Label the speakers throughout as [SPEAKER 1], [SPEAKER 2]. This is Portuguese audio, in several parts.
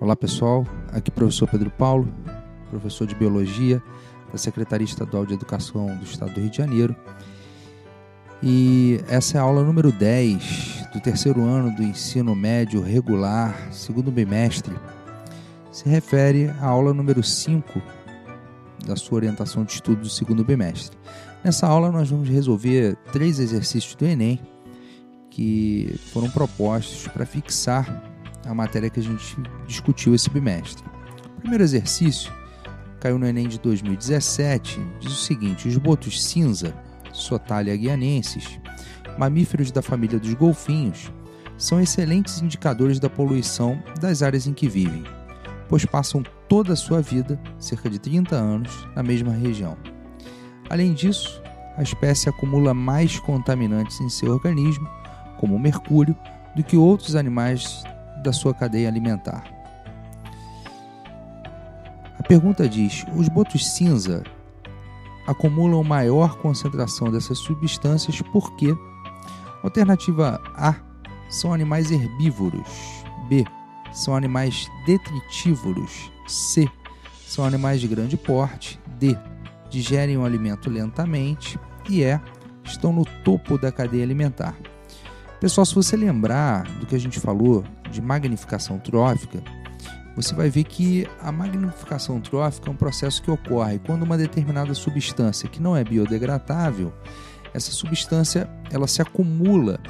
[SPEAKER 1] Olá pessoal, aqui é professor Pedro Paulo, professor de Biologia da Secretaria Estadual de Educação do Estado do Rio de Janeiro. E essa é a aula número 10 do terceiro ano do ensino médio regular, segundo bimestre. Se refere à aula número 5 da sua orientação de estudo do segundo bimestre. Nessa aula nós vamos resolver três exercícios do Enem que foram propostos para fixar a matéria que a gente discutiu esse bimestre. O primeiro exercício caiu no Enem de 2017, diz o seguinte: os botos cinza, Sotalia guianensis, mamíferos da família dos golfinhos, são excelentes indicadores da poluição das áreas em que vivem, pois passam toda a sua vida, cerca de 30 anos, na mesma região. Além disso, a espécie acumula mais contaminantes em seu organismo, como o mercúrio, do que outros animais da sua cadeia alimentar. A pergunta diz: os botos cinza acumulam maior concentração dessas substâncias porque Alternativa A são animais herbívoros. B são animais detritívoros. C são animais de grande porte. D digerem o alimento lentamente. E E estão no topo da cadeia alimentar. Pessoal, se você lembrar do que a gente falou de magnificação trófica, você vai ver que a magnificação trófica é um processo que ocorre quando uma determinada substância que não é biodegradável, essa substância ela se acumula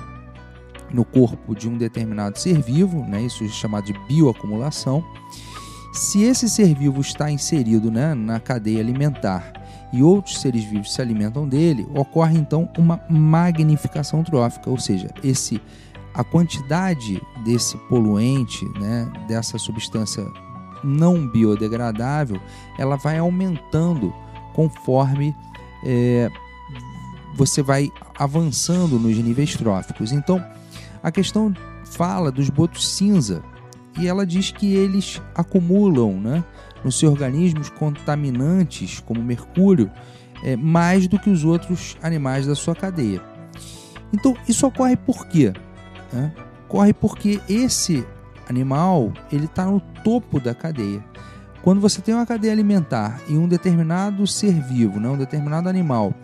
[SPEAKER 1] no corpo de um determinado ser vivo, né? isso é chamado de bioacumulação. Se esse ser vivo está inserido né, na cadeia alimentar e outros seres vivos se alimentam dele, ocorre então uma magnificação trófica, ou seja, esse a quantidade desse poluente, né, dessa substância não biodegradável, ela vai aumentando conforme é, você vai avançando nos níveis tróficos. Então, a questão fala dos botos cinza e ela diz que eles acumulam né, no seu organismo contaminantes, como mercúrio, é, mais do que os outros animais da sua cadeia. Então, isso ocorre por quê? Né? Corre porque esse animal ele está no topo da cadeia. Quando você tem uma cadeia alimentar e um determinado ser vivo, né, um determinado animal,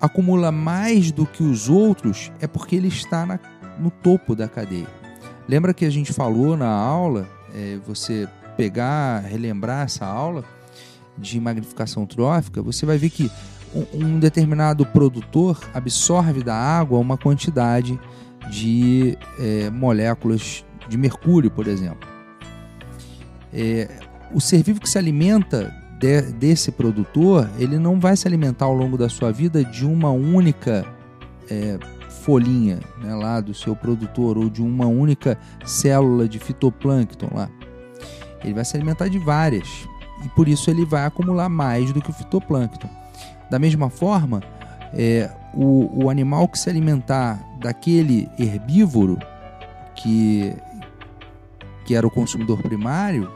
[SPEAKER 1] acumula mais do que os outros, é porque ele está na, no topo da cadeia. Lembra que a gente falou na aula, é, você pegar, relembrar essa aula de magnificação trófica, você vai ver que um, um determinado produtor absorve da água uma quantidade de é, moléculas de mercúrio, por exemplo. É, o ser vivo que se alimenta de, desse produtor, ele não vai se alimentar ao longo da sua vida de uma única é, folhinha né, lá do seu produtor ou de uma única célula de fitoplâncton lá. Ele vai se alimentar de várias e por isso ele vai acumular mais do que o fitoplâncton. Da mesma forma, é, o, o animal que se alimentar daquele herbívoro que, que era o consumidor primário,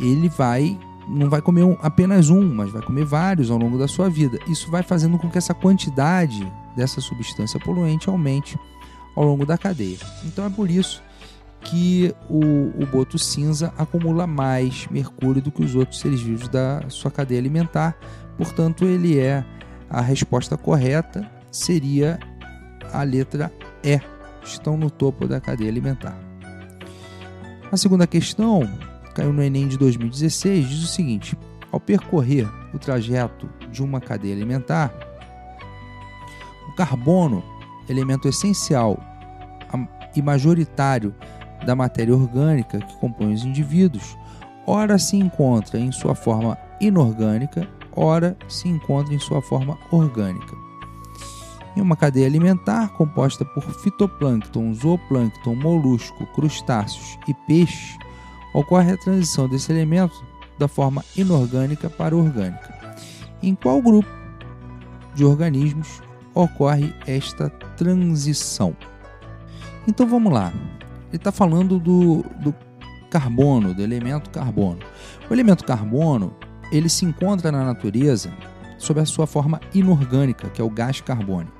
[SPEAKER 1] ele vai não vai comer apenas um, mas vai comer vários ao longo da sua vida. Isso vai fazendo com que essa quantidade dessa substância poluente aumente ao longo da cadeia. Então é por isso que o, o boto cinza acumula mais mercúrio do que os outros seres vivos da sua cadeia alimentar. Portanto, ele é a resposta correta seria a letra E. Estão no topo da cadeia alimentar. A segunda questão caiu no Enem de 2016, diz o seguinte: ao percorrer o trajeto de uma cadeia alimentar, carbono, elemento essencial e majoritário da matéria orgânica que compõe os indivíduos, ora se encontra em sua forma inorgânica, ora se encontra em sua forma orgânica. Em uma cadeia alimentar composta por fitoplâncton, zooplâncton, molusco, crustáceos e peixe, ocorre a transição desse elemento da forma inorgânica para orgânica. Em qual grupo de organismos ocorre esta transição? Então vamos lá. Ele está falando do, do carbono, do elemento carbono. O elemento carbono ele se encontra na natureza sob a sua forma inorgânica, que é o gás carbônico.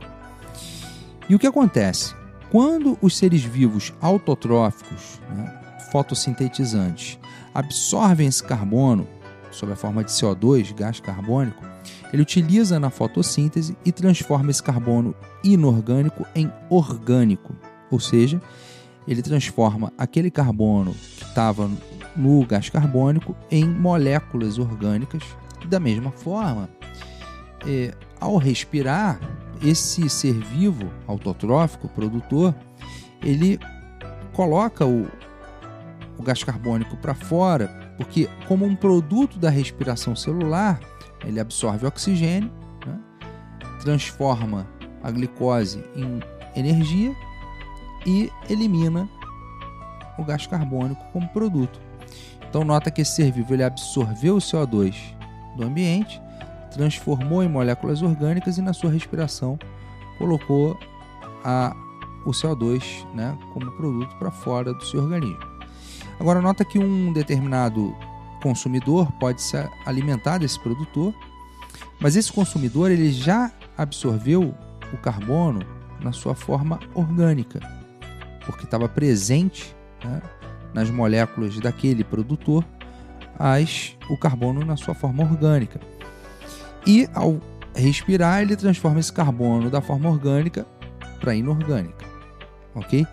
[SPEAKER 1] E o que acontece? Quando os seres vivos autotróficos, né, fotossintetizantes absorvem esse carbono sob a forma de CO2, gás carbônico, ele utiliza na fotossíntese e transforma esse carbono inorgânico em orgânico, ou seja, ele transforma aquele carbono que estava no gás carbônico em moléculas orgânicas. Da mesma forma, é, ao respirar, esse ser vivo autotrófico, produtor, ele coloca o, o gás carbônico para fora, porque como um produto da respiração celular, ele absorve oxigênio, né? transforma a glicose em energia e elimina o gás carbônico como produto. Então nota que esse ser vivo ele absorveu o CO2 do ambiente, transformou em moléculas orgânicas e na sua respiração colocou a, o CO2 né, como produto para fora do seu organismo. Agora nota que um determinado consumidor pode se alimentar desse produtor, mas esse consumidor ele já absorveu o carbono na sua forma orgânica, porque estava presente né, nas moléculas daquele produtor as, o carbono na sua forma orgânica. E ao respirar, ele transforma esse carbono da forma orgânica para inorgânica, ok?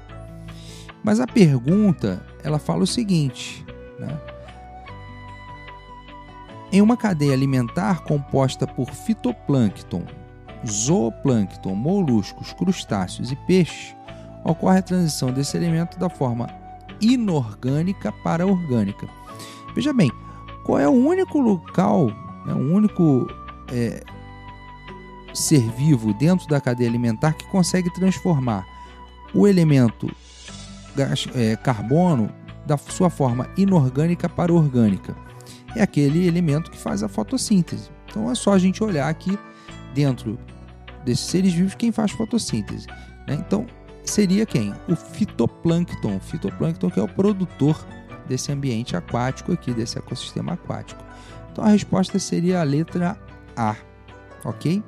[SPEAKER 1] Mas a pergunta ela fala o seguinte, né? Em uma cadeia alimentar composta por fitoplâncton, zooplâncton, moluscos, crustáceos e peixes, ocorre a transição desse elemento da forma inorgânica para orgânica. Veja bem, qual é o único local, né, o único é, ser vivo dentro da cadeia alimentar que consegue transformar o elemento gás, é, carbono da sua forma inorgânica para orgânica? É aquele elemento que faz a fotossíntese. Então é só a gente olhar aqui dentro desses seres vivos quem faz fotossíntese. Né? Então seria quem? O fitoplâncton. O fitoplâncton que é o produtor desse ambiente aquático aqui, desse ecossistema aquático. Então a resposta seria a letra A, ok?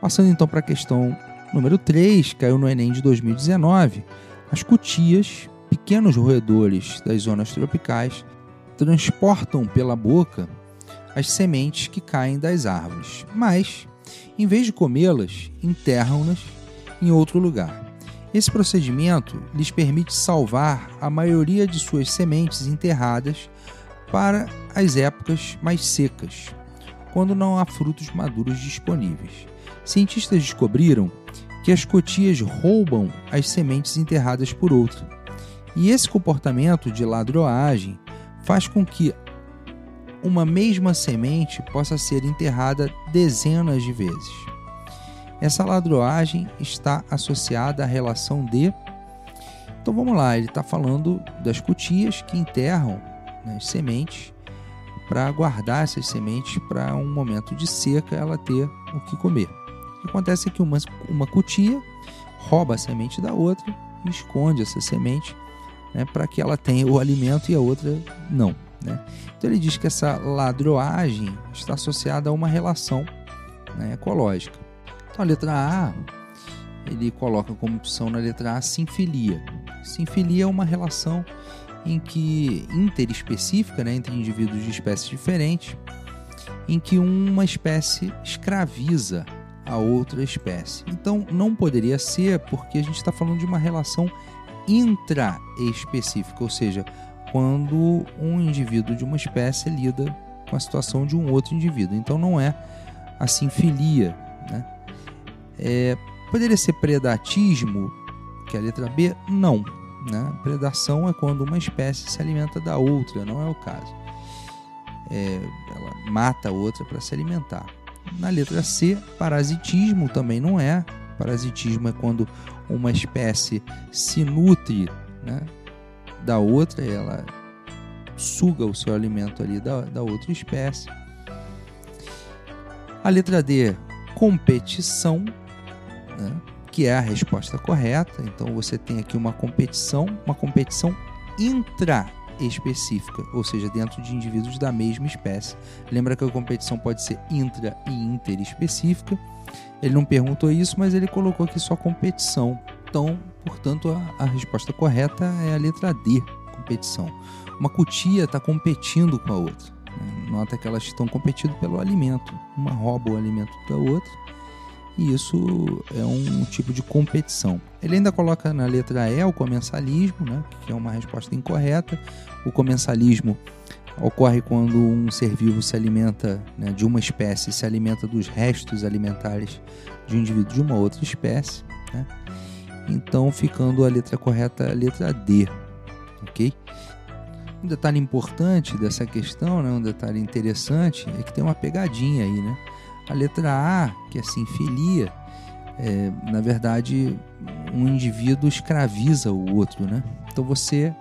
[SPEAKER 1] Passando então para a questão número 3, caiu no Enem de 2019, as cutias, pequenos roedores das zonas tropicais, transportam pela boca as sementes que caem das árvores, mas, em vez de comê-las, enterram-nas em outro lugar. Esse procedimento lhes permite salvar a maioria de suas sementes enterradas para as épocas mais secas, quando não há frutos maduros disponíveis. Cientistas descobriram que as cotias roubam as sementes enterradas por outra. E esse comportamento de ladroagem faz com que uma mesma semente possa ser enterrada dezenas de vezes. Essa ladroagem está associada à relação de. Então vamos lá, ele está falando das cutias que enterram né, as sementes para guardar essas sementes para um momento de seca ela ter o que comer. O que acontece é que uma, uma cutia rouba a semente da outra e esconde essa semente né, para que ela tenha o alimento e a outra não. Né? Então ele diz que essa ladroagem está associada a uma relação né, ecológica. Então a letra A ele coloca como opção na letra A sinfilia. Sinfilia é uma relação em que interespecífica né, entre indivíduos de espécies diferentes, em que uma espécie escraviza a outra espécie. Então não poderia ser porque a gente está falando de uma relação intraespecífica, ou seja, quando um indivíduo de uma espécie lida com a situação de um outro indivíduo. Então não é assim filia. Né? É, poderia ser predatismo, que é a letra B? Não. Né? Predação é quando uma espécie se alimenta da outra, não é o caso. É, ela mata a outra para se alimentar. Na letra C, parasitismo também não é. Parasitismo é quando uma espécie se nutre né, da outra, ela suga o seu alimento ali da, da outra espécie. A letra D, competição, né, que é a resposta correta. Então você tem aqui uma competição, uma competição intraespecífica, ou seja, dentro de indivíduos da mesma espécie. Lembra que a competição pode ser intra e interespecífica. Ele não perguntou isso, mas ele colocou aqui só competição. Então, portanto, a, a resposta correta é a letra D, competição. Uma cutia está competindo com a outra. Né? Nota que elas estão competindo pelo alimento. Uma rouba o alimento da outra e isso é um tipo de competição. Ele ainda coloca na letra E o comensalismo, né, que é uma resposta incorreta. O comensalismo ocorre quando um ser vivo se alimenta né, de uma espécie, se alimenta dos restos alimentares de um indivíduo de uma outra espécie. Né? Então, ficando a letra correta, a letra D, ok? Um detalhe importante dessa questão, né, um detalhe interessante, é que tem uma pegadinha aí, né? A letra A, que é sinfilia, é, na verdade, um indivíduo escraviza o outro, né? Então você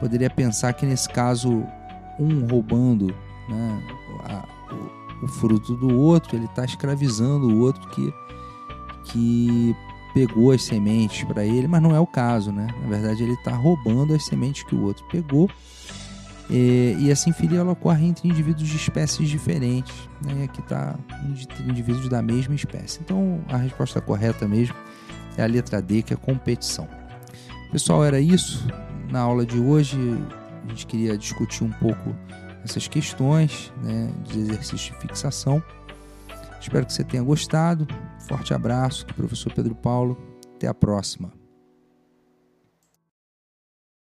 [SPEAKER 1] poderia pensar que nesse caso, um roubando né, a, o, o, fruto do outro, ele está escravizando o outro que, que pegou as sementes para ele, mas não é o caso, né? Na verdade, ele está roubando as sementes que o outro pegou e, e a sinfilia ela ocorre entre indivíduos de espécies diferentes. Né? Aqui está indivíduos da mesma espécie. Então a resposta correta mesmo é a letra D, que é competição. Pessoal, era isso. Na aula de hoje a gente queria discutir um pouco essas questões né, de exercício de fixação. Espero que você tenha gostado. Forte abraço, professor Pedro Paulo. Até a próxima.